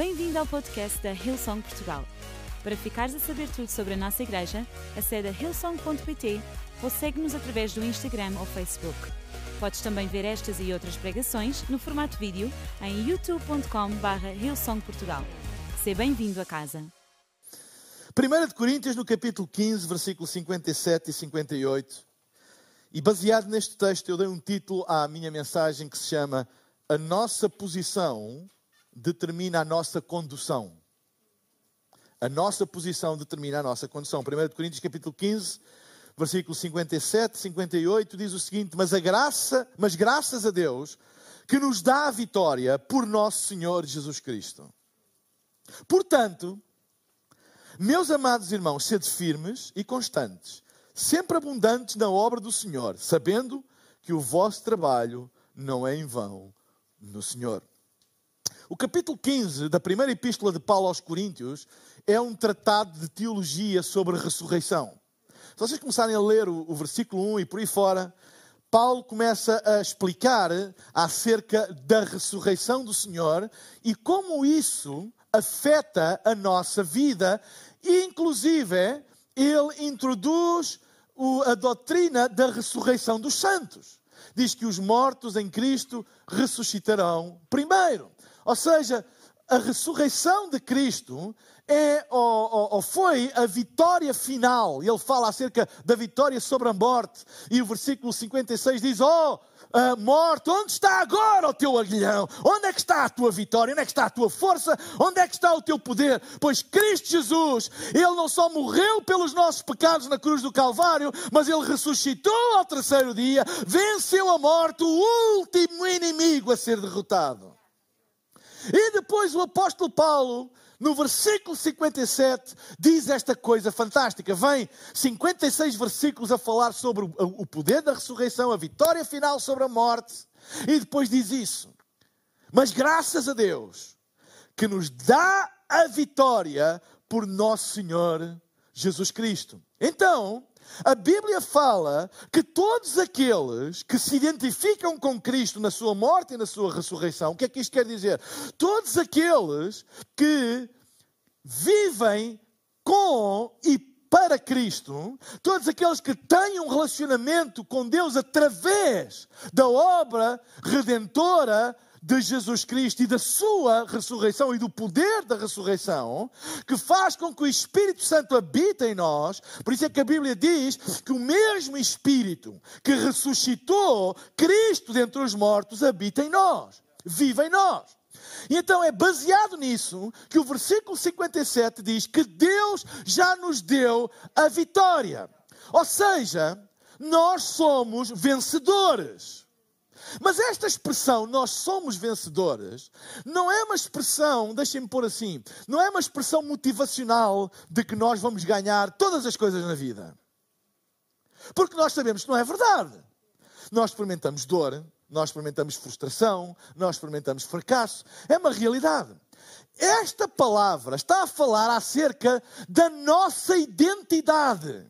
Bem-vindo ao podcast da Hillsong Portugal. Para ficares a saber tudo sobre a nossa igreja, acede a hillsong.pt ou segue-nos através do Instagram ou Facebook. Podes também ver estas e outras pregações no formato vídeo em youtube.com.br hillsongportugal. Seja bem-vindo a casa. 1 de Coríntios, no capítulo 15, versículos 57 e 58. E baseado neste texto, eu dei um título à minha mensagem que se chama A Nossa Posição determina a nossa condução. A nossa posição determina a nossa condução. 1 Coríntios capítulo 15, versículo 57, 58 diz o seguinte: "Mas a graça, mas graças a Deus que nos dá a vitória por nosso Senhor Jesus Cristo." Portanto, meus amados irmãos, sede firmes e constantes, sempre abundantes na obra do Senhor, sabendo que o vosso trabalho não é em vão no Senhor. O capítulo 15 da primeira epístola de Paulo aos Coríntios é um tratado de teologia sobre ressurreição. Se vocês começarem a ler o, o versículo 1 e por aí fora, Paulo começa a explicar acerca da ressurreição do Senhor e como isso afeta a nossa vida, e inclusive ele introduz a doutrina da ressurreição dos santos. Diz que os mortos em Cristo ressuscitarão primeiro. Ou seja, a ressurreição de Cristo é, ou, ou, foi a vitória final. Ele fala acerca da vitória sobre a morte. E o versículo 56 diz: Oh, a morte, onde está agora o teu aguilhão? Onde é que está a tua vitória? Onde é que está a tua força? Onde é que está o teu poder? Pois Cristo Jesus, Ele não só morreu pelos nossos pecados na cruz do Calvário, mas Ele ressuscitou ao terceiro dia, venceu a morte, o último inimigo a ser derrotado. E depois o apóstolo Paulo, no versículo 57, diz esta coisa fantástica. Vem 56 versículos a falar sobre o poder da ressurreição, a vitória final sobre a morte. E depois diz isso. Mas graças a Deus que nos dá a vitória por nosso Senhor Jesus Cristo. Então, a Bíblia fala que todos aqueles que se identificam com Cristo na sua morte e na sua ressurreição, o que é que isto quer dizer? Todos aqueles que vivem com e para Cristo, todos aqueles que têm um relacionamento com Deus através da obra redentora de Jesus Cristo e da sua ressurreição e do poder da ressurreição, que faz com que o Espírito Santo habite em nós. Por isso é que a Bíblia diz que o mesmo Espírito que ressuscitou Cristo dentre os mortos habita em nós, vive em nós. E então é baseado nisso que o versículo 57 diz que Deus já nos deu a vitória. Ou seja, nós somos vencedores. Mas esta expressão, nós somos vencedores, não é uma expressão, deixem-me pôr assim, não é uma expressão motivacional de que nós vamos ganhar todas as coisas na vida. Porque nós sabemos que não é verdade. Nós experimentamos dor, nós experimentamos frustração, nós experimentamos fracasso. É uma realidade. Esta palavra está a falar acerca da nossa identidade.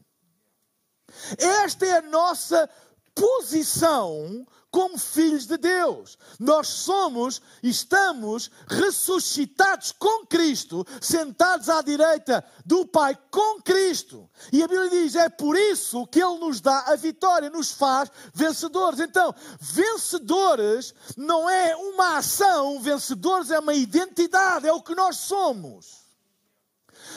Esta é a nossa posição como filhos de Deus. Nós somos, estamos ressuscitados com Cristo, sentados à direita do Pai com Cristo. E a Bíblia diz: é por isso que Ele nos dá a vitória, nos faz vencedores. Então, vencedores não é uma ação, vencedores é uma identidade, é o que nós somos.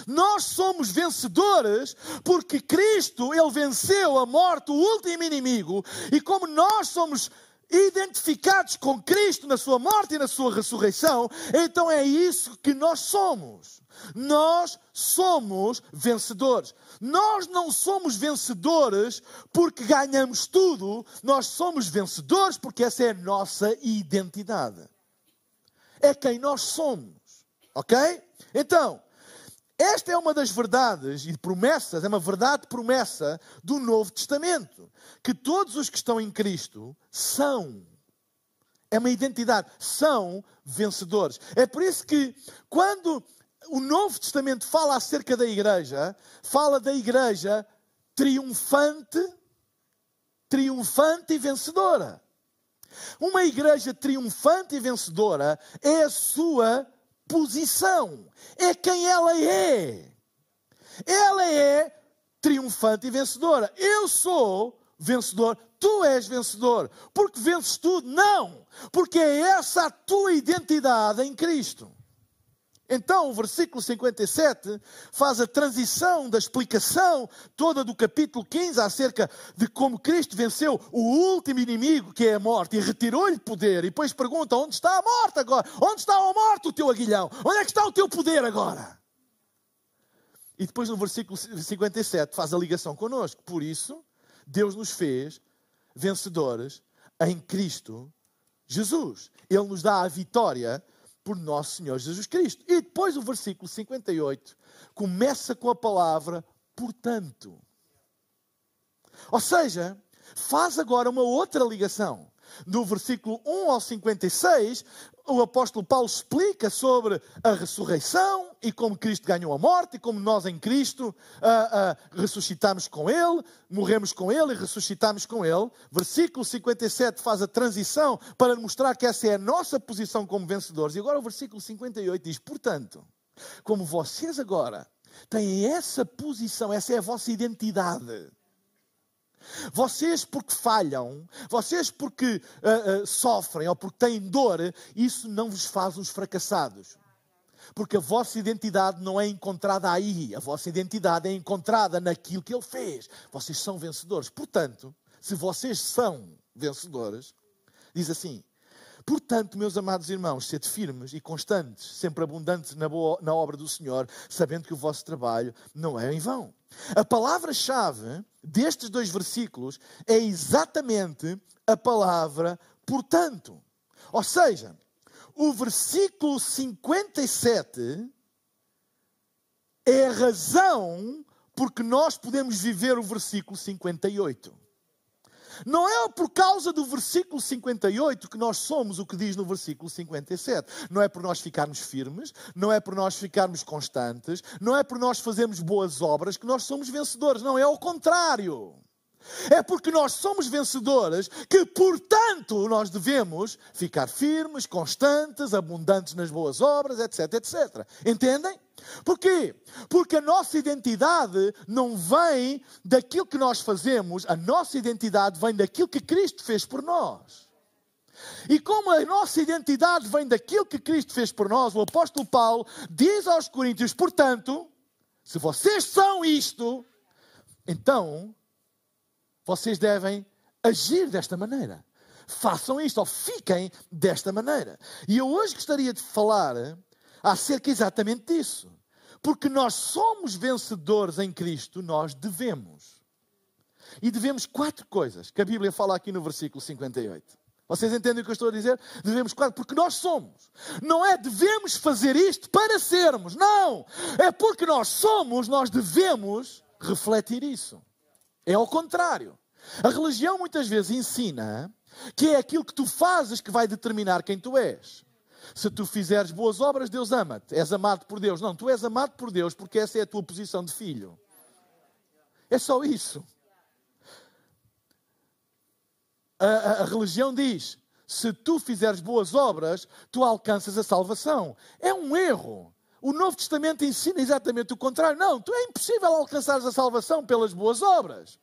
Nós somos vencedores porque Cristo, Ele venceu a morte, o último inimigo, e como nós somos identificados com Cristo na sua morte e na sua ressurreição, então é isso que nós somos. Nós somos vencedores. Nós não somos vencedores porque ganhamos tudo, nós somos vencedores porque essa é a nossa identidade. É quem nós somos. Ok? Então, esta é uma das verdades e promessas, é uma verdade promessa do Novo Testamento. Que todos os que estão em Cristo são. É uma identidade. São vencedores. É por isso que, quando o Novo Testamento fala acerca da igreja, fala da igreja triunfante, triunfante e vencedora. Uma igreja triunfante e vencedora é a sua posição, é quem ela é. Ela é triunfante e vencedora. Eu sou vencedor, tu és vencedor. Porque vences tudo? Não! Porque é essa a tua identidade em Cristo. Então, o versículo 57 faz a transição da explicação toda do capítulo 15 acerca de como Cristo venceu o último inimigo, que é a morte, e retirou-lhe poder. E depois pergunta: onde está a morte agora? Onde está a morte, o teu aguilhão? Onde é que está o teu poder agora? E depois, no versículo 57, faz a ligação connosco. Por isso, Deus nos fez vencedores em Cristo Jesus. Ele nos dá a vitória por nosso Senhor Jesus Cristo. E depois o versículo 58 começa com a palavra portanto. Ou seja, faz agora uma outra ligação. Do versículo 1 ao 56, o apóstolo Paulo explica sobre a ressurreição e como Cristo ganhou a morte e como nós em Cristo uh, uh, ressuscitamos com Ele, morremos com Ele e ressuscitamos com Ele. Versículo 57 faz a transição para mostrar que essa é a nossa posição como vencedores. E agora o versículo 58 diz: Portanto, como vocês agora têm essa posição, essa é a vossa identidade vocês, porque falham, vocês, porque uh, uh, sofrem ou porque têm dor, isso não vos faz uns fracassados. Porque a vossa identidade não é encontrada aí, a vossa identidade é encontrada naquilo que Ele fez. Vocês são vencedores. Portanto, se vocês são vencedores, diz assim: Portanto, meus amados irmãos, sede firmes e constantes, sempre abundantes na, boa, na obra do Senhor, sabendo que o vosso trabalho não é em vão. A palavra-chave destes dois versículos é exatamente a palavra portanto. Ou seja, o versículo 57 é a razão porque nós podemos viver o versículo 58. Não é por causa do versículo 58 que nós somos o que diz no versículo 57. Não é por nós ficarmos firmes, não é por nós ficarmos constantes, não é por nós fazermos boas obras que nós somos vencedores. Não, é ao contrário. É porque nós somos vencedores que, portanto, nós devemos ficar firmes, constantes, abundantes nas boas obras, etc, etc. Entendem? Porquê? Porque a nossa identidade não vem daquilo que nós fazemos, a nossa identidade vem daquilo que Cristo fez por nós. E como a nossa identidade vem daquilo que Cristo fez por nós, o apóstolo Paulo diz aos Coríntios: portanto, se vocês são isto, então vocês devem agir desta maneira. Façam isto ou fiquem desta maneira. E eu hoje gostaria de falar acerca exatamente disso. Porque nós somos vencedores em Cristo, nós devemos. E devemos quatro coisas que a Bíblia fala aqui no versículo 58. Vocês entendem o que eu estou a dizer? Devemos quatro, porque nós somos. Não é devemos fazer isto para sermos. Não! É porque nós somos, nós devemos refletir isso. É ao contrário. A religião muitas vezes ensina que é aquilo que tu fazes que vai determinar quem tu és. Se tu fizeres boas obras, Deus ama-te. És amado por Deus. Não, tu és amado por Deus porque essa é a tua posição de filho. É só isso. A, a, a religião diz: se tu fizeres boas obras, tu alcanças a salvação. É um erro. O Novo Testamento ensina exatamente o contrário. Não, tu é impossível alcançar a salvação pelas boas obras.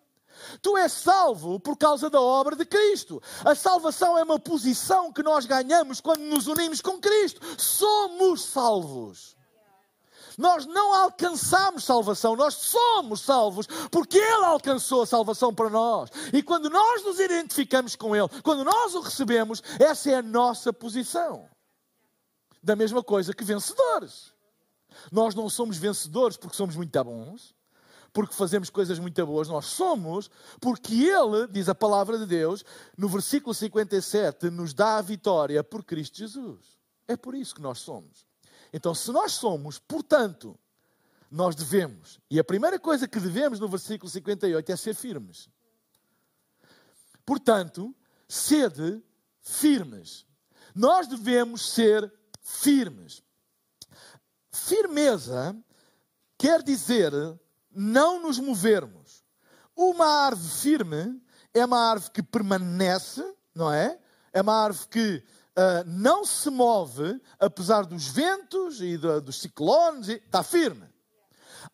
Tu és salvo por causa da obra de Cristo. A salvação é uma posição que nós ganhamos quando nos unimos com Cristo. Somos salvos. Nós não alcançamos salvação, nós somos salvos porque Ele alcançou a salvação para nós. E quando nós nos identificamos com Ele, quando nós o recebemos, essa é a nossa posição. Da mesma coisa que vencedores. Nós não somos vencedores porque somos muito bons porque fazemos coisas muito boas, nós somos porque Ele, diz a palavra de Deus, no versículo 57, nos dá a vitória por Cristo Jesus. É por isso que nós somos. Então, se nós somos, portanto, nós devemos, e a primeira coisa que devemos no versículo 58 é ser firmes. Portanto, sede firmes. Nós devemos ser firmes. Firmeza quer dizer não nos movermos. Uma árvore firme é uma árvore que permanece, não é? É uma árvore que uh, não se move, apesar dos ventos e do, dos ciclones, está firme.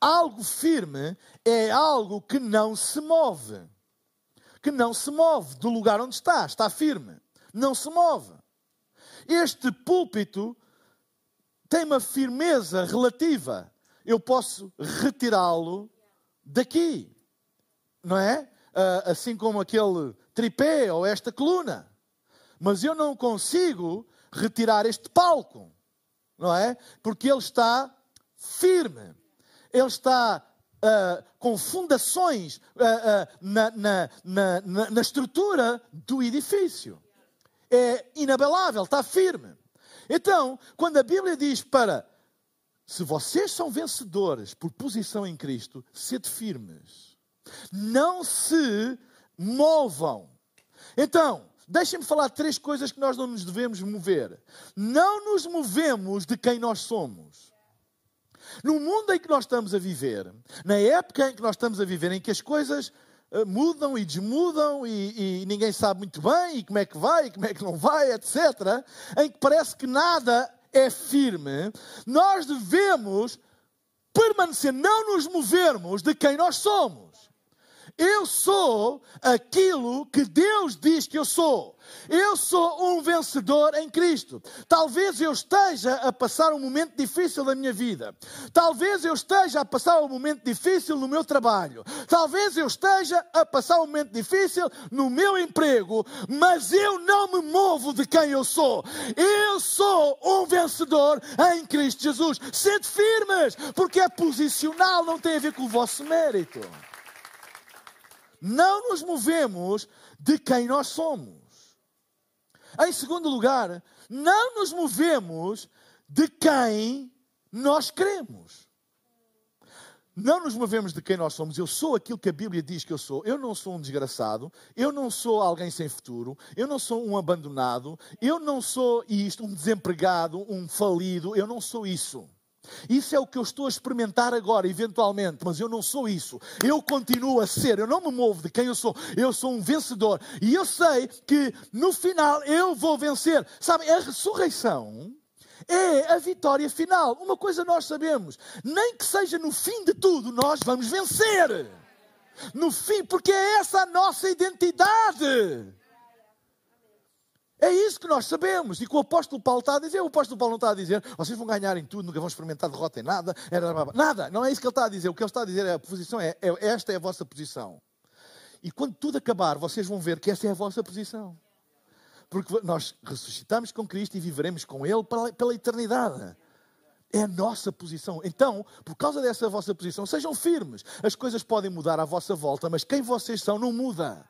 Algo firme é algo que não se move. Que não se move do lugar onde está, está firme. Não se move. Este púlpito tem uma firmeza relativa. Eu posso retirá-lo daqui, não é? Uh, assim como aquele tripé ou esta coluna. Mas eu não consigo retirar este palco, não é? Porque ele está firme, ele está uh, com fundações uh, uh, na, na, na, na estrutura do edifício. É inabalável, está firme. Então, quando a Bíblia diz para se vocês são vencedores por posição em Cristo, sede firmes. Não se movam. Então, Deixem-me falar três coisas que nós não nos devemos mover. Não nos movemos de quem nós somos. No mundo em que nós estamos a viver, na época em que nós estamos a viver, em que as coisas uh, mudam e desmudam e, e, ninguém sabe muito bem e como é que vai e como é que não vai, etc., em que parece que nada é firme, nós devemos permanecer, não nos movermos de quem nós somos. Eu sou aquilo que Deus diz que eu sou. Eu sou um vencedor em Cristo. Talvez eu esteja a passar um momento difícil da minha vida. Talvez eu esteja a passar um momento difícil no meu trabalho. Talvez eu esteja a passar um momento difícil no meu emprego. Mas eu não me movo de quem eu sou. Eu sou um vencedor em Cristo Jesus. Sede firmes, porque é posicional, não tem a ver com o vosso mérito não nos movemos de quem nós somos. Em segundo lugar, não nos movemos de quem nós queremos. Não nos movemos de quem nós somos. Eu sou aquilo que a Bíblia diz que eu sou. Eu não sou um desgraçado. Eu não sou alguém sem futuro. Eu não sou um abandonado. Eu não sou isto, um desempregado, um falido. Eu não sou isso. Isso é o que eu estou a experimentar agora, eventualmente, mas eu não sou isso. Eu continuo a ser, eu não me movo de quem eu sou. Eu sou um vencedor. E eu sei que no final eu vou vencer. Sabem, a ressurreição é a vitória final. Uma coisa nós sabemos: nem que seja no fim de tudo, nós vamos vencer. No fim, porque é essa a nossa identidade. Isso que nós sabemos. E que o apóstolo Paulo está a dizer. O apóstolo Paulo não está a dizer, vocês vão ganhar em tudo, nunca vão experimentar derrota em nada. Nada. Não é isso que ele está a dizer. O que ele está a dizer é a posição é, é esta é a vossa posição. E quando tudo acabar, vocês vão ver que essa é a vossa posição. Porque nós ressuscitamos com Cristo e viveremos com Ele pela eternidade. É a nossa posição. Então, por causa dessa vossa posição, sejam firmes. As coisas podem mudar à vossa volta, mas quem vocês são não muda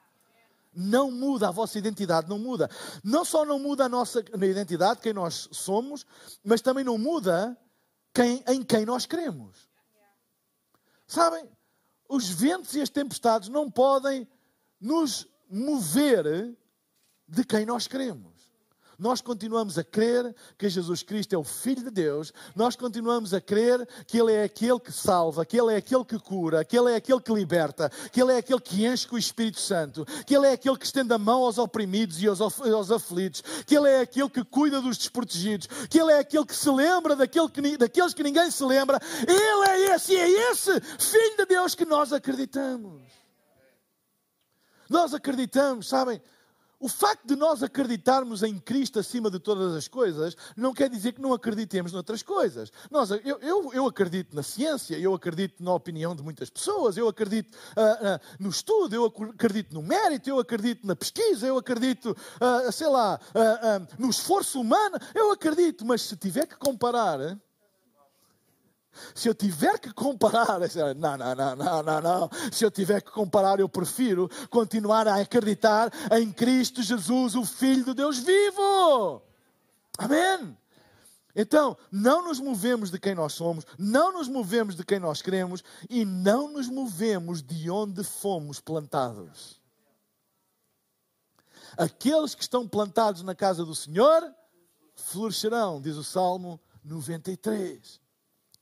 não muda, a vossa identidade não muda. Não só não muda a nossa identidade, quem nós somos, mas também não muda quem, em quem nós queremos. Sabem, os ventos e as tempestades não podem nos mover de quem nós queremos nós continuamos a crer que Jesus Cristo é o Filho de Deus, nós continuamos a crer que Ele é aquele que salva, que Ele é aquele que cura, que Ele é aquele que liberta, que Ele é aquele que enche com o Espírito Santo, que Ele é aquele que estende a mão aos oprimidos e aos, aos aflitos, que Ele é aquele que cuida dos desprotegidos, que Ele é aquele que se lembra daquele que, daqueles que ninguém se lembra. Ele é esse, e é esse Filho de Deus que nós acreditamos. Nós acreditamos, sabem? O facto de nós acreditarmos em Cristo acima de todas as coisas não quer dizer que não acreditemos noutras coisas. Nós, eu, eu, eu acredito na ciência, eu acredito na opinião de muitas pessoas, eu acredito uh, uh, no estudo, eu acredito no mérito, eu acredito na pesquisa, eu acredito, uh, sei lá, no esforço humano, eu acredito, mas se tiver que comparar se eu tiver que comparar, não, não, não, não, não, não. Se eu tiver que comparar, eu prefiro continuar a acreditar em Cristo Jesus, o Filho de Deus vivo. Amém. Então, não nos movemos de quem nós somos, não nos movemos de quem nós queremos e não nos movemos de onde fomos plantados. Aqueles que estão plantados na casa do Senhor florescerão, diz o Salmo 93.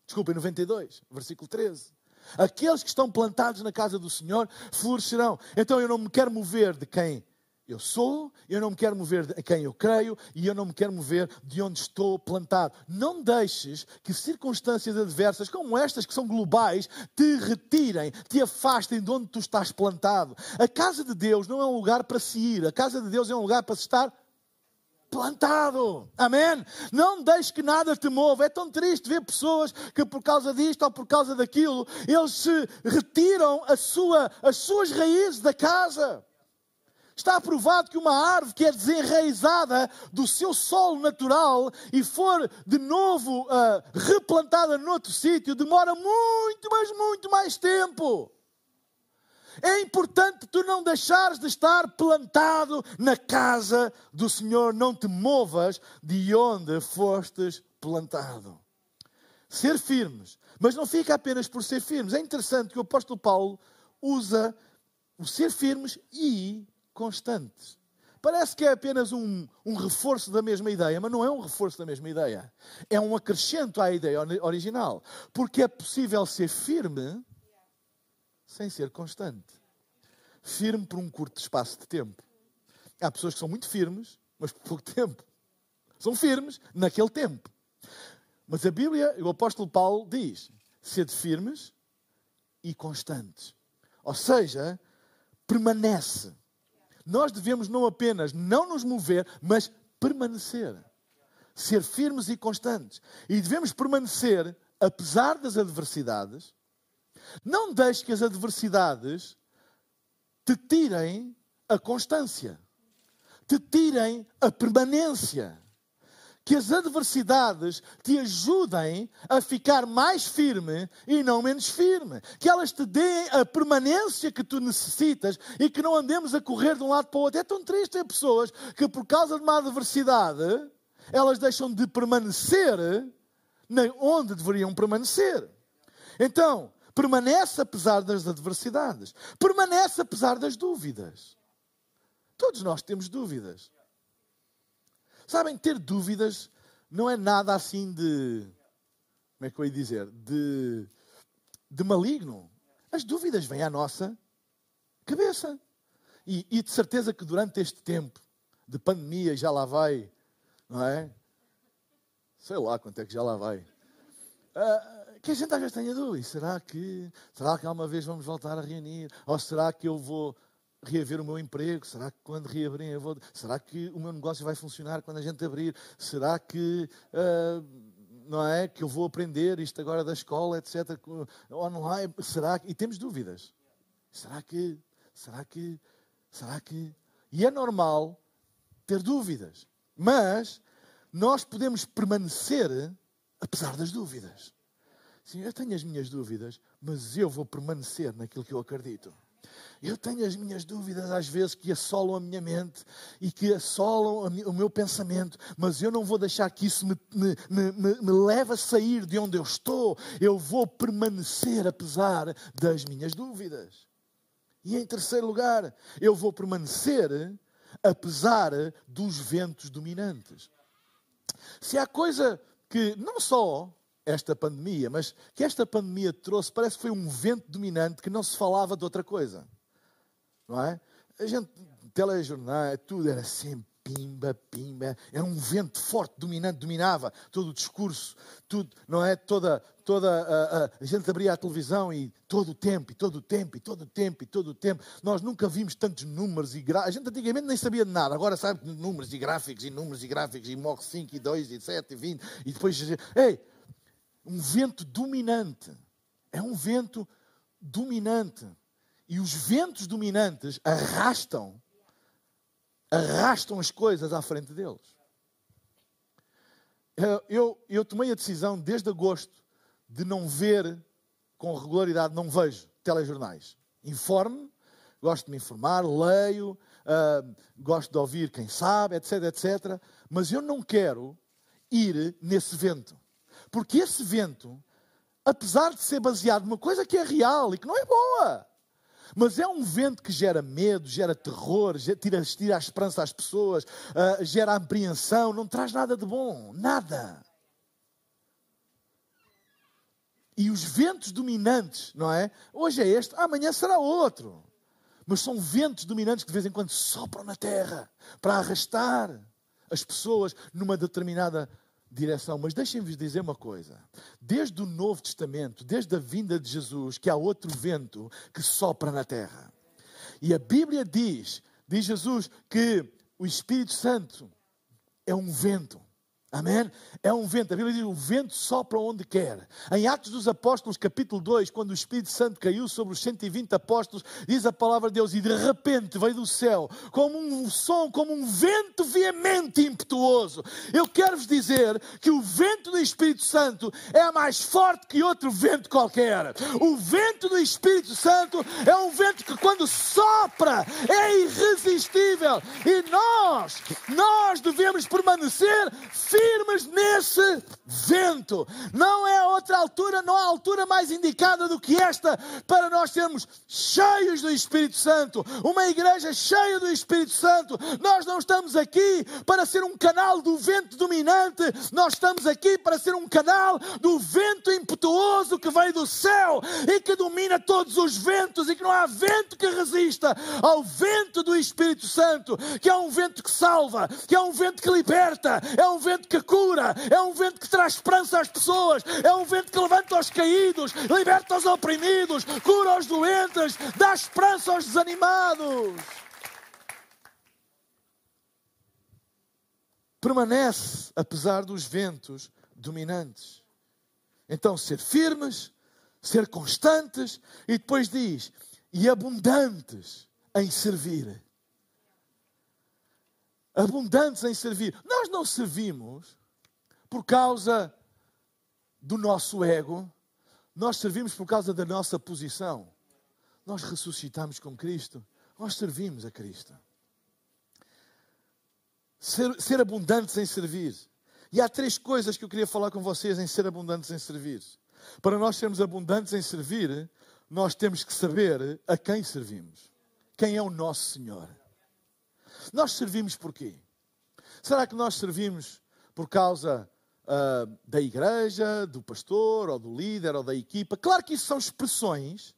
Desculpem, 92, versículo 13. Aqueles que estão plantados na casa do Senhor florescerão. Então eu não me quero mover de quem eu sou, eu não me quero mover a quem eu creio e eu não me quero mover de onde estou plantado. Não deixes que circunstâncias adversas como estas, que são globais, te retirem, te afastem de onde tu estás plantado. A casa de Deus não é um lugar para se ir, a casa de Deus é um lugar para se estar plantado. Amém? Não deixes que nada te mova. É tão triste ver pessoas que por causa disto ou por causa daquilo, eles se retiram a sua, as suas raízes da casa. Está provado que uma árvore que é desenraizada do seu solo natural e for de novo uh, replantada noutro sítio, demora muito, mas muito mais tempo. É importante tu não deixares de estar plantado na casa do Senhor, não te movas de onde fostes plantado. Ser firmes, mas não fica apenas por ser firmes. É interessante que o apóstolo Paulo usa o ser firmes e constantes. Parece que é apenas um, um, reforço da mesma ideia, mas não é um reforço da mesma ideia. É um acrescento à ideia original. Porque é possível ser firme sem ser constante. Firme por um curto espaço de tempo. Há pessoas que são muito firmes, mas por pouco tempo. São firmes naquele tempo. Mas a Bíblia, o apóstolo Paulo diz: sede firmes e constantes. Ou seja, permanece nós devemos não apenas não nos mover, mas permanecer. Ser firmes e constantes. E devemos permanecer apesar das adversidades. Não deixe que as adversidades te tirem a constância, te tirem a permanência que as adversidades te ajudem a ficar mais firme e não menos firme. Que elas te deem a permanência que tu necessitas e que não andemos a correr de um lado para o outro. É tão triste ter pessoas que, por causa de uma adversidade, elas deixam de permanecer onde deveriam permanecer. Então, permanece apesar das adversidades, permanece apesar das dúvidas. Todos nós temos dúvidas. Sabem, ter dúvidas não é nada assim de. Como é que eu ia dizer? De, de maligno. As dúvidas vêm à nossa cabeça. E, e de certeza que durante este tempo de pandemia já lá vai, não é? Sei lá quanto é que já lá vai. Uh, que a gente às vezes tenha dúvidas. Será que, será que alguma vez vamos voltar a reunir? Ou será que eu vou reaver o meu emprego? Será que quando reabrir eu vou. Será que o meu negócio vai funcionar quando a gente abrir? Será que. Uh, não é? Que eu vou aprender isto agora da escola, etc. Online? Será que. E temos dúvidas. Será que. Será que. Será que. E é normal ter dúvidas. Mas nós podemos permanecer apesar das dúvidas. Sim, eu tenho as minhas dúvidas, mas eu vou permanecer naquilo que eu acredito. Eu tenho as minhas dúvidas às vezes que assolam a minha mente e que assolam o meu pensamento, mas eu não vou deixar que isso me, me, me, me leve a sair de onde eu estou. Eu vou permanecer apesar das minhas dúvidas. E em terceiro lugar, eu vou permanecer apesar dos ventos dominantes. Se há coisa que não só esta pandemia, mas que esta pandemia trouxe, parece que foi um vento dominante que não se falava de outra coisa. Não é? A gente, telejornais, tudo era sempre pimba, pimba, era um vento forte, dominante, dominava todo o discurso, tudo, não é? Toda, toda a, a, a, gente abria a televisão e todo o tempo, e todo o tempo, e todo o tempo, e todo o tempo. Nós nunca vimos tantos números e gráficos. A gente antigamente nem sabia de nada, agora sabe números e gráficos, e números e gráficos, e morre 5, e 2, e 7, e 20, e depois, ei, um vento dominante. É um vento dominante. E os ventos dominantes arrastam, arrastam as coisas à frente deles. Eu, eu tomei a decisão desde agosto de não ver com regularidade, não vejo telejornais. Informe, gosto de me informar, leio, uh, gosto de ouvir quem sabe, etc, etc. Mas eu não quero ir nesse vento. Porque esse vento, apesar de ser baseado numa coisa que é real e que não é boa, mas é um vento que gera medo, gera terror, tira, tira a esperança às pessoas, uh, gera apreensão, não traz nada de bom, nada. E os ventos dominantes, não é? Hoje é este, amanhã será outro. mas são ventos dominantes que de vez em quando sopram na terra para arrastar as pessoas numa determinada direção. Mas deixem-vos dizer uma coisa: desde o Novo Testamento, desde a vinda de Jesus, que há outro vento que sopra na terra. E a Bíblia diz, diz Jesus, que o Espírito Santo é um vento. Amém? É um vento. A Bíblia diz: o vento sopra onde quer. Em Atos dos Apóstolos, capítulo 2, quando o Espírito Santo caiu sobre os 120 apóstolos, diz a palavra de Deus: e de repente veio do céu, como um som, como um vento veemente e impetuoso. Eu quero vos dizer que o vento do Espírito Santo é mais forte que outro vento qualquer. O vento do Espírito Santo é um vento que, quando sopra, é irresistível. E nós, nós devemos permanecer firmes firmes nesse vento. Não é outra altura, não há altura mais indicada do que esta para nós sermos cheios do Espírito Santo. Uma igreja cheia do Espírito Santo. Nós não estamos aqui para ser um canal do vento dominante, nós estamos aqui para ser um canal do vento impetuoso que vem do céu e que domina todos os ventos e que não há vento que resista ao vento do Espírito Santo, que é um vento que salva, que é um vento que liberta, é um vento que que cura, é um vento que traz esperança às pessoas, é um vento que levanta os caídos, liberta os oprimidos, cura os doentes, dá esperança aos desanimados. Permanece apesar dos ventos dominantes. Então, ser firmes, ser constantes, e depois diz, e abundantes em servir abundantes em servir. Nós não servimos por causa do nosso ego, nós servimos por causa da nossa posição. Nós ressuscitamos com Cristo, nós servimos a Cristo. Ser, ser abundantes em servir. E há três coisas que eu queria falar com vocês em ser abundantes em servir. Para nós sermos abundantes em servir, nós temos que saber a quem servimos. Quem é o nosso Senhor? Nós servimos por quê? Será que nós servimos por causa uh, da igreja, do pastor, ou do líder, ou da equipa? Claro que isso são expressões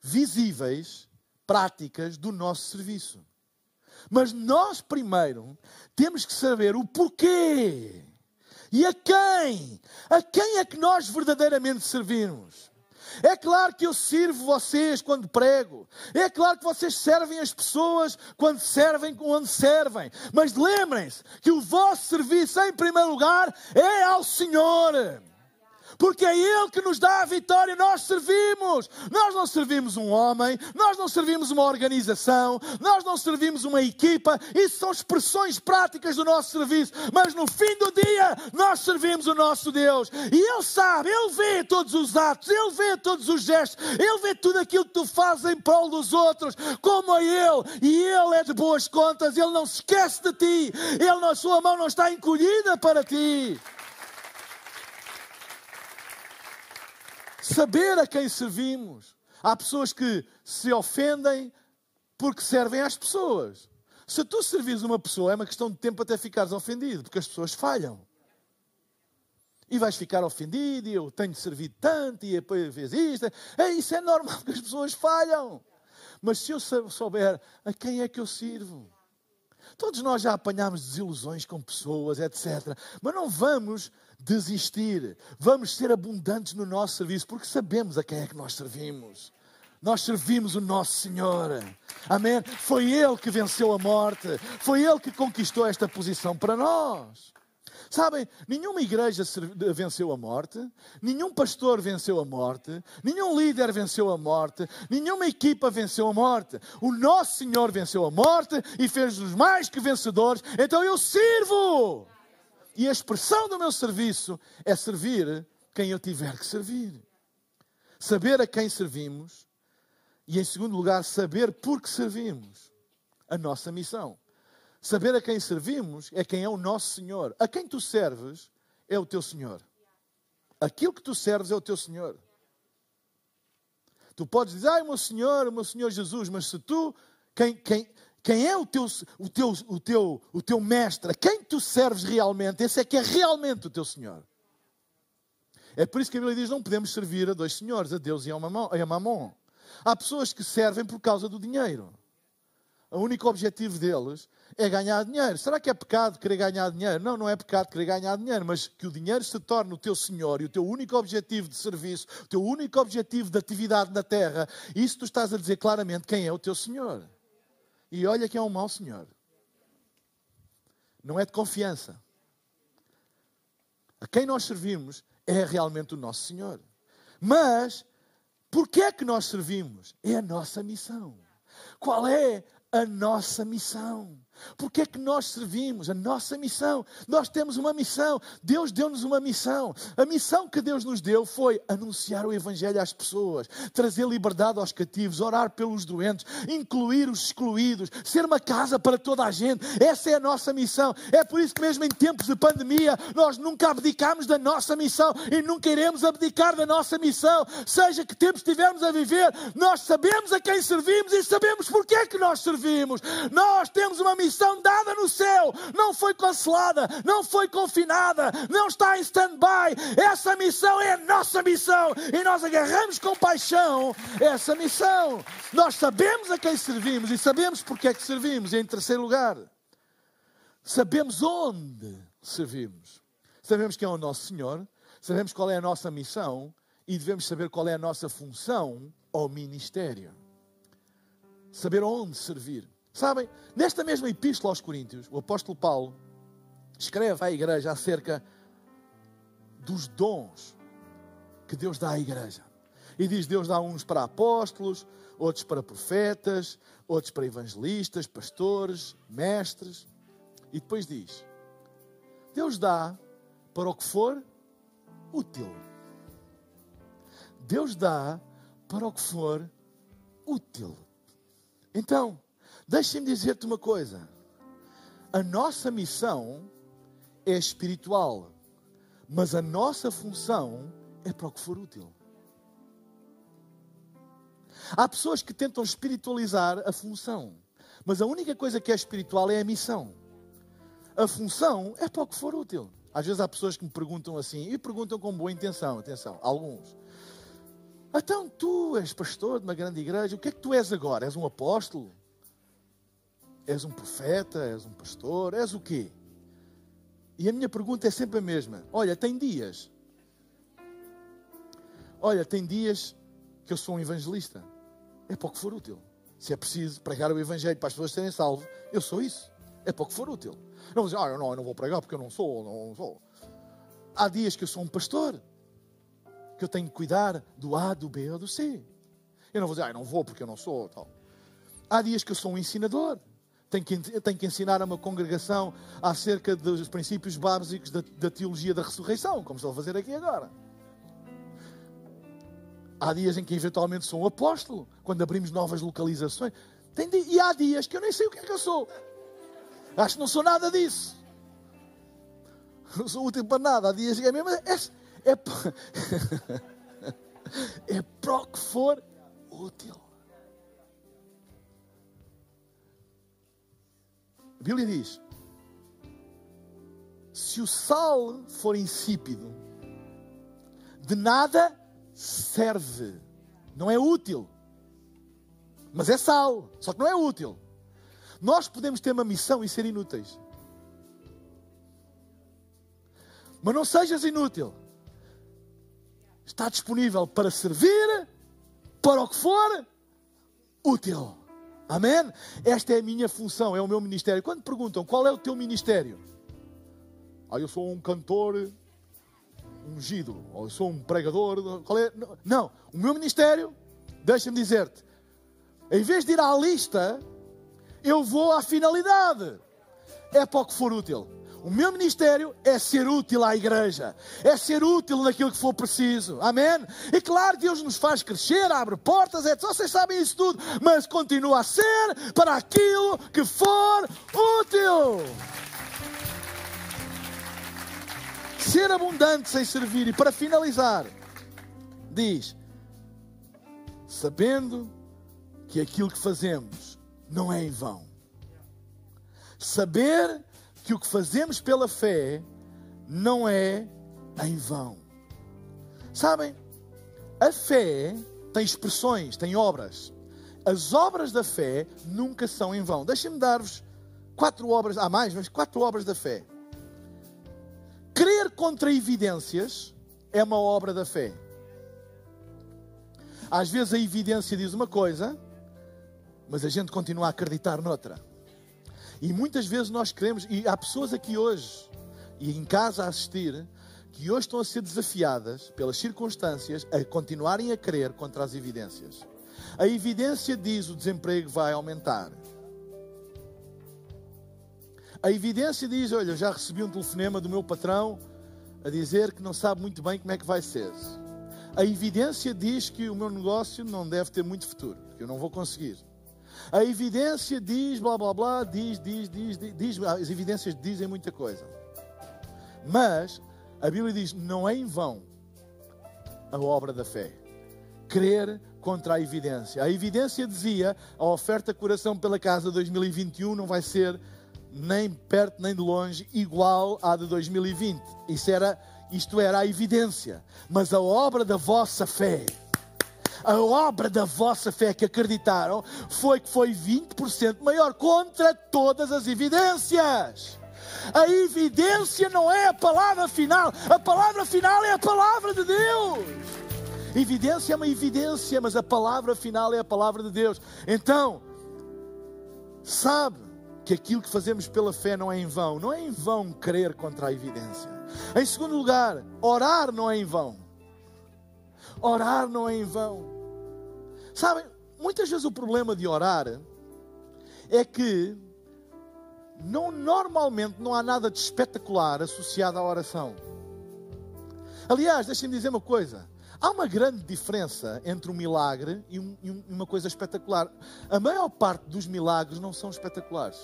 visíveis, práticas do nosso serviço. Mas nós primeiro temos que saber o porquê. E a quem? A quem é que nós verdadeiramente servimos? É claro que eu sirvo vocês quando prego. É claro que vocês servem as pessoas quando servem onde servem. Mas lembrem-se que o vosso serviço, em primeiro lugar, é ao Senhor porque é Ele que nos dá a vitória. Nós servimos. Nós não servimos um homem, nós não servimos uma organização, nós não servimos uma equipa. Isso são expressões práticas do nosso serviço. Mas no fim do dia, nós servimos o nosso Deus. E Ele sabe, Ele vê todos os atos, Ele vê todos os gestos, Ele vê tudo aquilo que tu fazes em prol dos outros, como a Ele. E Ele é de boas contas, Ele não se esquece de ti, Ele na sua mão não está encolhida para ti. Saber a quem servimos. Há pessoas que se ofendem porque servem às pessoas. Se tu servires uma pessoa, é uma questão de tempo até ficares ofendido, porque as pessoas falham. E vais ficar ofendido, e eu tenho servido tanto, e depois vês isto. É, isso é normal, porque as pessoas falham. Mas se eu souber a quem é que eu sirvo, Todos nós já apanhámos desilusões com pessoas, etc. Mas não vamos desistir. Vamos ser abundantes no nosso serviço, porque sabemos a quem é que nós servimos. Nós servimos o nosso Senhor. Amém? Foi Ele que venceu a morte. Foi Ele que conquistou esta posição para nós. Sabem, nenhuma igreja venceu a morte, nenhum pastor venceu a morte, nenhum líder venceu a morte, nenhuma equipa venceu a morte. O nosso Senhor venceu a morte e fez-nos mais que vencedores, então eu sirvo. E a expressão do meu serviço é servir quem eu tiver que servir. Saber a quem servimos e, em segundo lugar, saber por que servimos. A nossa missão. Saber a quem servimos é quem é o nosso Senhor. A quem tu serves é o teu Senhor. Aquilo que tu serves é o teu Senhor. Tu podes dizer, ai, meu Senhor, meu Senhor Jesus, mas se tu, quem, quem, quem é o teu, o, teu, o, teu, o teu mestre, quem tu serves realmente, esse é que é realmente o teu Senhor. É por isso que a Bíblia diz: não podemos servir a dois senhores, a Deus e a Mamon. Há pessoas que servem por causa do dinheiro. O único objetivo deles é ganhar dinheiro. Será que é pecado querer ganhar dinheiro? Não, não é pecado querer ganhar dinheiro, mas que o dinheiro se torne o teu senhor e o teu único objetivo de serviço, o teu único objetivo de atividade na terra, isso tu estás a dizer claramente quem é o teu senhor. E olha que é um mau senhor. Não é de confiança. A quem nós servimos é realmente o nosso Senhor. Mas, por que é que nós servimos? É a nossa missão. Qual é a nossa missão? Porque é que nós servimos? A nossa missão. Nós temos uma missão. Deus deu-nos uma missão. A missão que Deus nos deu foi anunciar o Evangelho às pessoas, trazer liberdade aos cativos, orar pelos doentes, incluir os excluídos, ser uma casa para toda a gente. Essa é a nossa missão. É por isso que, mesmo em tempos de pandemia, nós nunca abdicamos da nossa missão e nunca iremos abdicar da nossa missão. Seja que tempos estivermos a viver, nós sabemos a quem servimos e sabemos porque é que nós servimos. Nós temos uma missão missão dada no céu não foi cancelada, não foi confinada, não está em stand-by. Essa missão é a nossa missão e nós agarramos com paixão essa missão. Nós sabemos a quem servimos e sabemos porque é que servimos. E em terceiro lugar, sabemos onde servimos. Sabemos quem é o nosso Senhor, sabemos qual é a nossa missão e devemos saber qual é a nossa função ou ministério. Saber onde servir. Sabem, nesta mesma epístola aos Coríntios, o apóstolo Paulo escreve à igreja acerca dos dons que Deus dá à igreja. E diz: Deus dá uns para apóstolos, outros para profetas, outros para evangelistas, pastores, mestres. E depois diz: Deus dá para o que for útil. Deus dá para o que for útil. Então, Deixa-me dizer-te uma coisa. A nossa missão é espiritual, mas a nossa função é para o que for útil. Há pessoas que tentam espiritualizar a função, mas a única coisa que é espiritual é a missão. A função é para o que for útil. Às vezes há pessoas que me perguntam assim, e perguntam com boa intenção, atenção, alguns. Então tu és pastor de uma grande igreja, o que é que tu és agora? És um apóstolo? És um profeta? És um pastor? És o quê? E a minha pergunta é sempre a mesma. Olha, tem dias. Olha, tem dias que eu sou um evangelista. É para o que for útil. Se é preciso pregar o evangelho para as pessoas serem salvas, eu sou isso. É para o que for útil. Não vou dizer, ah, eu não, eu não vou pregar porque eu não sou, não sou. Há dias que eu sou um pastor, que eu tenho que cuidar do A, do B ou do C. Eu não vou dizer, ah, eu não vou porque eu não sou. Tal. Há dias que eu sou um ensinador tenho que, tenho que ensinar a uma congregação acerca dos princípios básicos da, da teologia da ressurreição, como estou a fazer aqui agora. Há dias em que eventualmente sou um apóstolo, quando abrimos novas localizações. Tem, e há dias que eu nem sei o que é que eu sou. Acho que não sou nada disso. Não sou útil para nada. Há dias que é mesmo. É, é, é para o que for útil. A Bíblia diz: se o sal for insípido, de nada serve, não é útil, mas é sal, só que não é útil. Nós podemos ter uma missão e ser inúteis, mas não sejas inútil. Está disponível para servir, para o que for útil. Amém? Esta é a minha função, é o meu ministério. Quando perguntam qual é o teu ministério? Ah, eu sou um cantor ungido, ou eu sou um pregador. Qual é? Não, o meu ministério, deixa-me dizer-te, em vez de ir à lista, eu vou à finalidade. É para o que for útil. O meu ministério é ser útil à igreja, é ser útil naquilo que for preciso. Amém? E claro, Deus nos faz crescer, abre portas, é, vocês sabem isso tudo, mas continua a ser para aquilo que for útil. Ser abundante sem servir. E para finalizar, diz: sabendo que aquilo que fazemos não é em vão. Saber que o que fazemos pela fé não é em vão. Sabem, a fé tem expressões, tem obras. As obras da fé nunca são em vão. Deixem-me dar-vos quatro obras, há mais, mas quatro obras da fé. Crer contra evidências é uma obra da fé. Às vezes a evidência diz uma coisa, mas a gente continua a acreditar noutra. E muitas vezes nós queremos, e há pessoas aqui hoje, e em casa a assistir, que hoje estão a ser desafiadas pelas circunstâncias a continuarem a crer contra as evidências. A evidência diz o desemprego vai aumentar. A evidência diz: olha, já recebi um telefonema do meu patrão a dizer que não sabe muito bem como é que vai ser. A evidência diz que o meu negócio não deve ter muito futuro, que eu não vou conseguir. A evidência diz, blá blá blá, diz, diz, diz, diz, diz as evidências dizem muita coisa. Mas a Bíblia diz: não é em vão a obra da fé. Crer contra a evidência. A evidência dizia: a oferta coração pela casa 2021 não vai ser nem perto nem de longe igual à de 2020. Isso era, isto era a evidência. Mas a obra da vossa fé, a obra da vossa fé que acreditaram, foi que foi 20% maior contra todas as evidências. A evidência não é a palavra final, a palavra final é a palavra de Deus. Evidência é uma evidência, mas a palavra final é a palavra de Deus. Então, sabe que aquilo que fazemos pela fé não é em vão. Não é em vão crer contra a evidência. Em segundo lugar, orar não é em vão. Orar não é em vão. Sabem, muitas vezes o problema de orar é que não, normalmente não há nada de espetacular associado à oração. Aliás, deixem-me dizer uma coisa. Há uma grande diferença entre um milagre e, um, e uma coisa espetacular. A maior parte dos milagres não são espetaculares.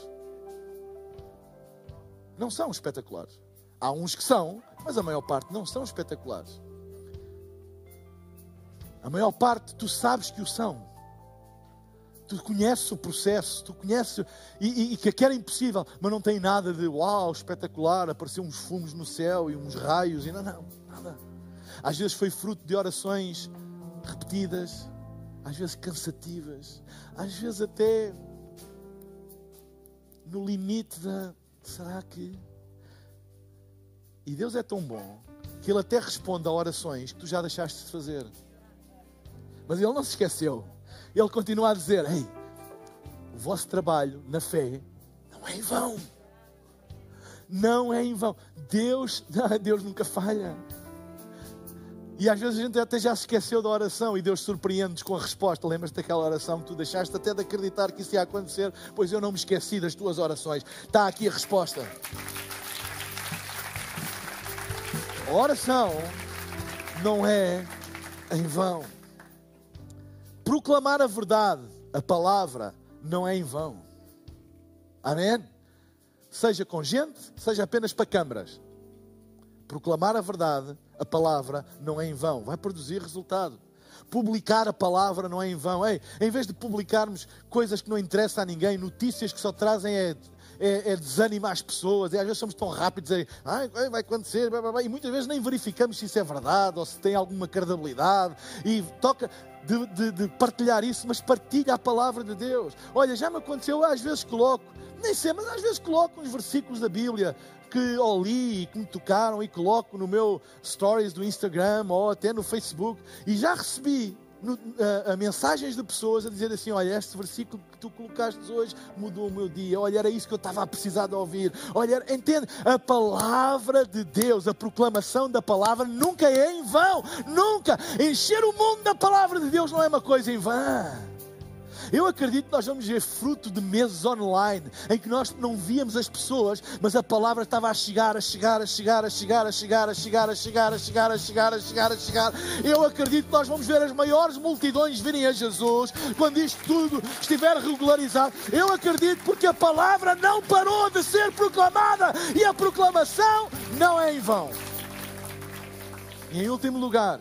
Não são espetaculares. Há uns que são, mas a maior parte não são espetaculares. A maior parte tu sabes que o são tu conheces o processo, tu conheces, e, e, e que era impossível, mas não tem nada de uau, espetacular, apareceu uns fumos no céu e uns raios, e não, não, nada. Às vezes foi fruto de orações repetidas, às vezes cansativas, às vezes até no limite da será que? E Deus é tão bom que Ele até responde a orações que tu já deixaste de fazer. Mas Ele não se esqueceu ele continua a dizer: Ei, o vosso trabalho na fé não é em vão. Não é em vão. Deus, Deus nunca falha. E às vezes a gente até já se esqueceu da oração e Deus surpreende-nos com a resposta. Lembras-te daquela oração que tu deixaste até de acreditar que isso ia acontecer? Pois eu não me esqueci das tuas orações. Está aqui a resposta. A oração não é em vão. Proclamar a verdade, a palavra, não é em vão. Amém? Seja com gente, seja apenas para câmaras. Proclamar a verdade, a palavra, não é em vão. Vai produzir resultado. Publicar a palavra não é em vão. Ei, em vez de publicarmos coisas que não interessam a ninguém, notícias que só trazem é é, é desanimar as pessoas, e às vezes somos tão rápidos a ah, vai acontecer, blá, blá, blá, e muitas vezes nem verificamos se isso é verdade ou se tem alguma credibilidade, e toca de, de, de partilhar isso, mas partilha a palavra de Deus. Olha, já me aconteceu, às vezes coloco, nem sei, mas às vezes coloco uns versículos da Bíblia que eu li e que me tocaram e coloco no meu stories do Instagram ou até no Facebook e já recebi no, a, a, mensagens de pessoas a dizer assim: Olha, este versículo que tu colocaste hoje mudou o meu dia. Olha, era isso que eu estava a precisar de ouvir. Olha, entende? A palavra de Deus, a proclamação da palavra nunca é em vão. Nunca. Encher o mundo da palavra de Deus não é uma coisa em vão. Eu acredito que nós vamos ver fruto de meses online em que nós não víamos as pessoas, mas a palavra estava a chegar, a chegar, a chegar, a chegar, a chegar, a chegar, a chegar, a chegar, a chegar, a chegar, a chegar. Eu acredito que nós vamos ver as maiores multidões virem a Jesus quando isto tudo estiver regularizado. Eu acredito porque a palavra não parou de ser proclamada e a proclamação não é em vão. E em último lugar,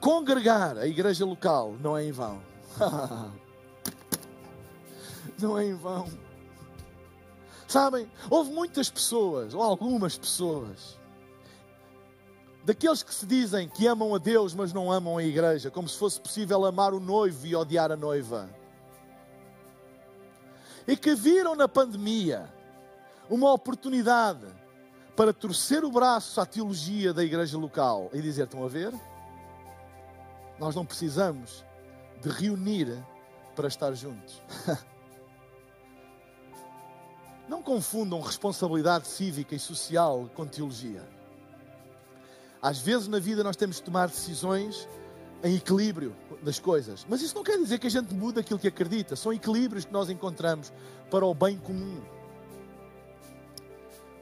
congregar a igreja local não é em vão. Não é em vão. Sabem, houve muitas pessoas, ou algumas pessoas, daqueles que se dizem que amam a Deus, mas não amam a igreja, como se fosse possível amar o noivo e odiar a noiva. E que viram na pandemia uma oportunidade para torcer o braço à teologia da igreja local e dizer: estão a ver? Nós não precisamos de reunir para estar juntos. Não confundam responsabilidade cívica e social com teologia. Às vezes na vida nós temos de tomar decisões em equilíbrio das coisas. Mas isso não quer dizer que a gente muda aquilo que acredita. São equilíbrios que nós encontramos para o bem comum.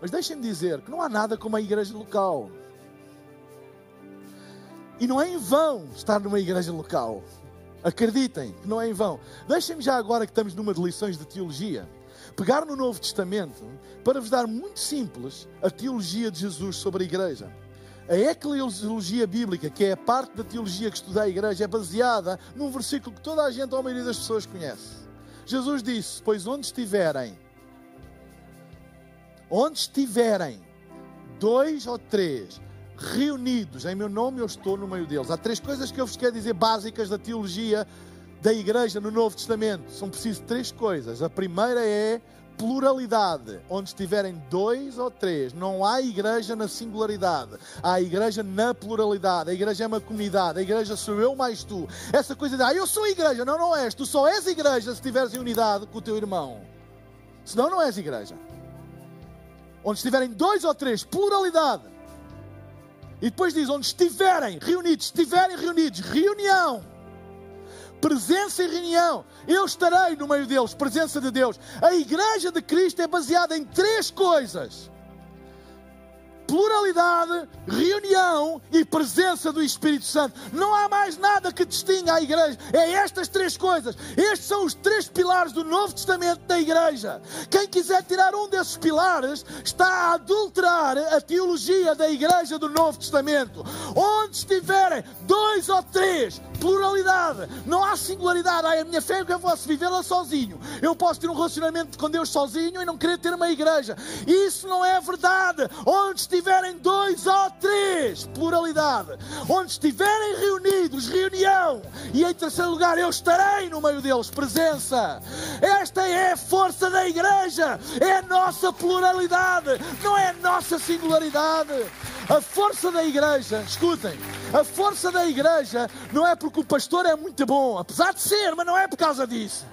Mas deixem-me dizer que não há nada como a igreja local. E não é em vão estar numa igreja local. Acreditem que não é em vão. Deixem-me já agora que estamos numa de lições de teologia pegar no Novo Testamento para vos dar muito simples a teologia de Jesus sobre a igreja. A eclesiologia bíblica, que é a parte da teologia que estuda a igreja, é baseada num versículo que toda a gente, ou a maioria das pessoas, conhece. Jesus disse: Pois onde estiverem, onde estiverem dois ou três reunidos em meu nome, eu estou no meio deles. Há três coisas que eu vos quero dizer básicas da teologia da igreja no Novo Testamento. São precisas três coisas. A primeira é pluralidade, onde estiverem dois ou três. Não há igreja na singularidade, há igreja na pluralidade. A igreja é uma comunidade, a igreja sou eu mais tu. Essa coisa de, ah, eu sou igreja. Não, não és. Tu só és igreja se estiveres em unidade com o teu irmão. Senão, não és igreja. Onde estiverem dois ou três, pluralidade. E depois diz: onde estiverem reunidos, estiverem reunidos, reunião presença e reunião. Eu estarei no meio deles, presença de Deus. A igreja de Cristo é baseada em três coisas: pluralidade, reunião e presença do Espírito Santo. Não há mais nada que distinga a igreja. É estas três coisas. Estes são os três pilares do Novo Testamento da igreja. Quem quiser tirar um desses pilares está a adulterar a teologia da igreja do Novo Testamento. Onde estiverem dois ou três, pluralidade, não há singularidade. Ai, a minha fé é que eu posso vivê-la sozinho. Eu posso ter um relacionamento com Deus sozinho e não querer ter uma igreja. Isso não é verdade. Onde estiver estiverem dois ou três, pluralidade, onde estiverem reunidos, reunião, e em terceiro lugar, eu estarei no meio deles, presença. Esta é a força da igreja, é a nossa pluralidade, não é a nossa singularidade. A força da igreja, escutem, a força da igreja não é porque o pastor é muito bom, apesar de ser, mas não é por causa disso.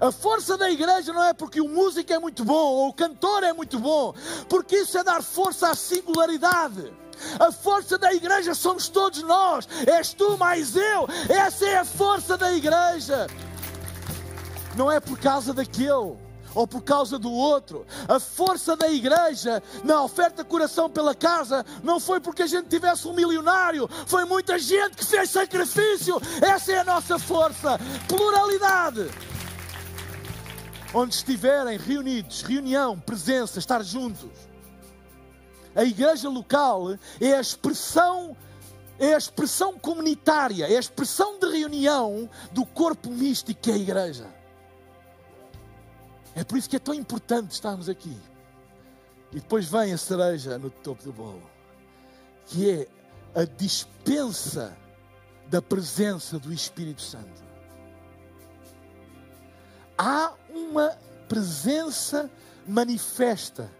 A força da igreja não é porque o músico é muito bom ou o cantor é muito bom, porque isso é dar força à singularidade. A força da igreja somos todos nós. És tu mais eu. Essa é a força da igreja. Não é por causa daquele ou por causa do outro. A força da igreja na oferta coração pela casa não foi porque a gente tivesse um milionário, foi muita gente que fez sacrifício. Essa é a nossa força. Pluralidade onde estiverem reunidos, reunião, presença, estar juntos. A igreja local é a expressão é a expressão comunitária, é a expressão de reunião do corpo místico que é a igreja. É por isso que é tão importante estarmos aqui. E depois vem a cereja no topo do bolo, que é a dispensa da presença do Espírito Santo há uma presença manifesta.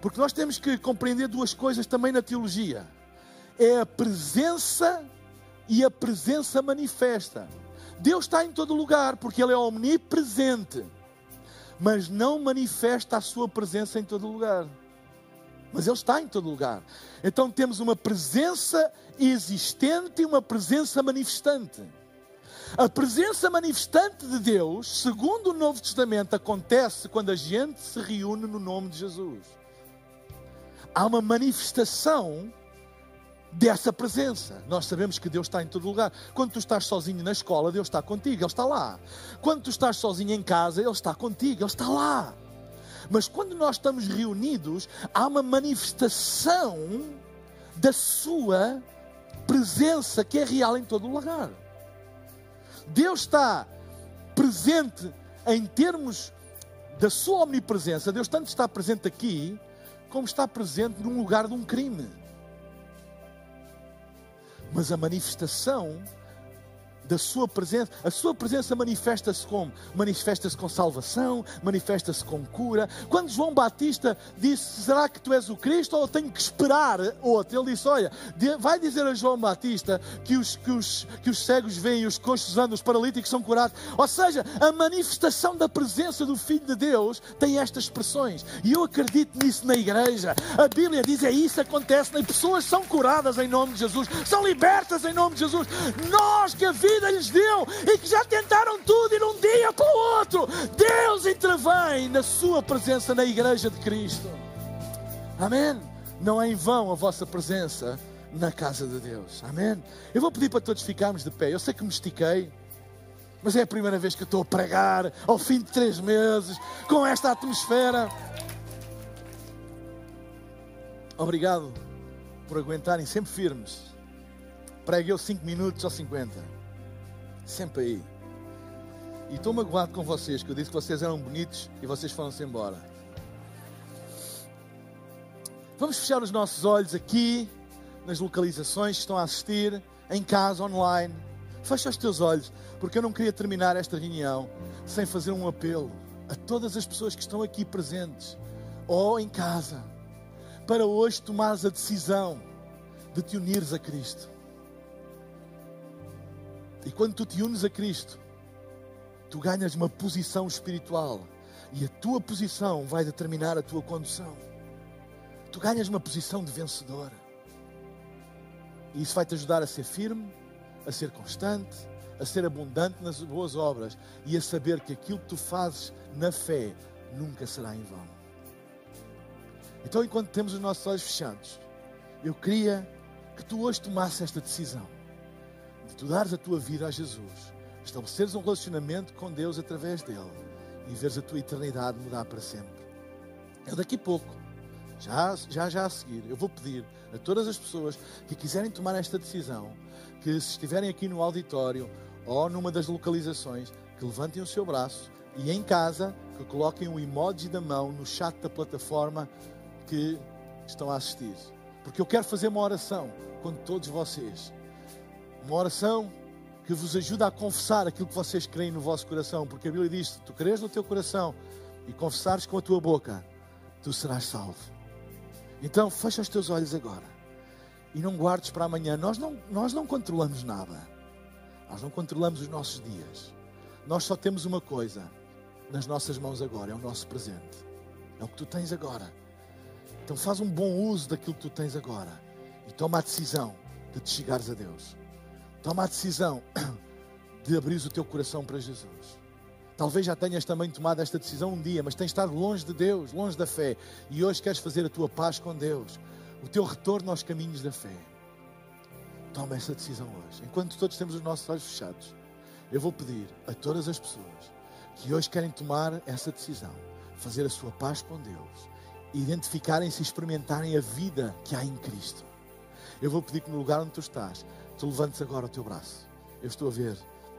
Porque nós temos que compreender duas coisas também na teologia: é a presença e a presença manifesta. Deus está em todo lugar porque Ele é omnipresente, mas não manifesta a Sua presença em todo lugar. Mas Ele está em todo lugar. Então temos uma presença existente e uma presença manifestante. A presença manifestante de Deus, segundo o Novo Testamento, acontece quando a gente se reúne no nome de Jesus. Há uma manifestação dessa presença. Nós sabemos que Deus está em todo lugar. Quando tu estás sozinho na escola, Deus está contigo, Ele está lá. Quando tu estás sozinho em casa, Ele está contigo, Ele está lá. Mas quando nós estamos reunidos, há uma manifestação da Sua presença que é real em todo lugar. Deus está presente em termos da sua omnipresença. Deus tanto está presente aqui, como está presente num lugar de um crime. Mas a manifestação da sua presença. A sua presença manifesta-se como? Manifesta-se com salvação, manifesta-se com cura. Quando João Batista disse: Será que tu és o Cristo ou tenho que esperar outro? Ele disse: Olha, vai dizer a João Batista que os, que os, que os cegos veem, os coxos andam, os paralíticos são curados. Ou seja, a manifestação da presença do Filho de Deus tem estas expressões. E eu acredito nisso na igreja. A Bíblia diz: É isso acontece. As pessoas são curadas em nome de Jesus, são libertas em nome de Jesus. Nós que a vida vida lhes deu e que já tentaram tudo e num dia para o outro, Deus intervém na sua presença na igreja de Cristo. Amém? Não é em vão a vossa presença na casa de Deus. Amém? Eu vou pedir para todos ficarmos de pé. Eu sei que me estiquei. Mas é a primeira vez que eu estou a pregar ao fim de três meses, com esta atmosfera. Obrigado por aguentarem sempre firmes. Pregue eu cinco minutos ou cinquenta sempre aí. E estou magoado com vocês, que eu disse que vocês eram bonitos e vocês foram-se embora. Vamos fechar os nossos olhos aqui, nas localizações que estão a assistir, em casa, online. Fecha os teus olhos, porque eu não queria terminar esta reunião sem fazer um apelo a todas as pessoas que estão aqui presentes ou em casa, para hoje tomares a decisão de te unires a Cristo. E quando tu te unes a Cristo, tu ganhas uma posição espiritual. E a tua posição vai determinar a tua condução. Tu ganhas uma posição de vencedor. E isso vai te ajudar a ser firme, a ser constante, a ser abundante nas boas obras e a saber que aquilo que tu fazes na fé nunca será em vão. Então, enquanto temos os nossos olhos fechados, eu queria que tu hoje tomasses esta decisão de tu dares a tua vida a Jesus, estabeleceres um relacionamento com Deus através dele e veres a tua eternidade mudar para sempre. Eu daqui a pouco, já, já, já a seguir, eu vou pedir a todas as pessoas que quiserem tomar esta decisão, que se estiverem aqui no auditório ou numa das localizações, que levantem o seu braço e em casa que coloquem o emoji da mão no chat da plataforma que estão a assistir. Porque eu quero fazer uma oração com todos vocês. Uma oração que vos ajuda a confessar aquilo que vocês creem no vosso coração, porque a Bíblia diz: tu creres no teu coração e confessares com a tua boca, tu serás salvo. Então, fecha os teus olhos agora e não guardes para amanhã. Nós não, nós não controlamos nada, nós não controlamos os nossos dias. Nós só temos uma coisa nas nossas mãos agora: é o nosso presente, é o que tu tens agora. Então, faz um bom uso daquilo que tu tens agora e toma a decisão de te chegares a Deus. Toma a decisão de abrir o teu coração para Jesus. Talvez já tenhas também tomado esta decisão um dia, mas tens estado longe de Deus, longe da fé, e hoje queres fazer a tua paz com Deus, o teu retorno aos caminhos da fé. Toma essa decisão hoje. Enquanto todos temos os nossos olhos fechados, eu vou pedir a todas as pessoas que hoje querem tomar essa decisão, fazer a sua paz com Deus, identificarem-se e experimentarem a vida que há em Cristo. Eu vou pedir que no lugar onde tu estás, tu levantes agora o teu braço. Eu estou a ver,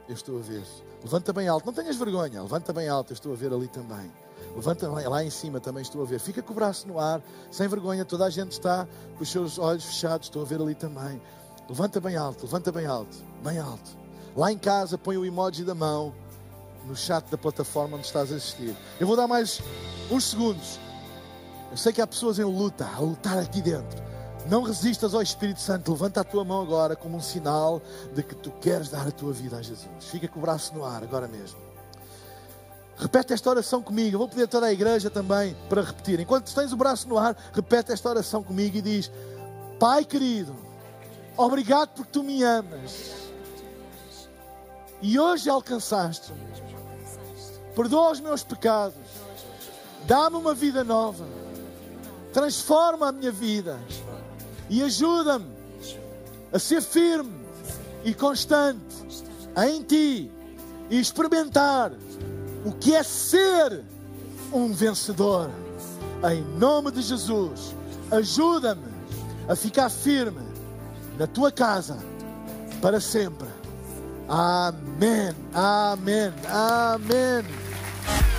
eu estou a ver. Levanta bem alto, não tenhas vergonha, levanta bem alto, eu estou a ver ali também. Levanta lá em cima também estou a ver. Fica com o braço no ar, sem vergonha, toda a gente está com os seus olhos fechados, estou a ver ali também. Levanta bem alto, levanta bem alto, bem alto. Lá em casa põe o emoji da mão no chat da plataforma onde estás a assistir. Eu vou dar mais uns segundos. Eu sei que há pessoas em luta, a lutar aqui dentro. Não resistas ao Espírito Santo. Levanta a tua mão agora como um sinal de que tu queres dar a tua vida a Jesus. Fica com o braço no ar agora mesmo. Repete esta oração comigo. Eu vou pedir a toda a igreja também para repetir. Enquanto tens o braço no ar, repete esta oração comigo e diz: Pai querido, obrigado porque tu me amas. E hoje alcançaste-me. Perdoa os meus pecados. Dá-me uma vida nova. Transforma a minha vida e ajuda-me a ser firme e constante em Ti e experimentar o que é ser um vencedor. Em nome de Jesus, ajuda-me a ficar firme na Tua casa para sempre. Amém, amém, amém.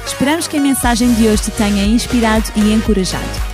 Esperamos que a mensagem de hoje te tenha inspirado e encorajado.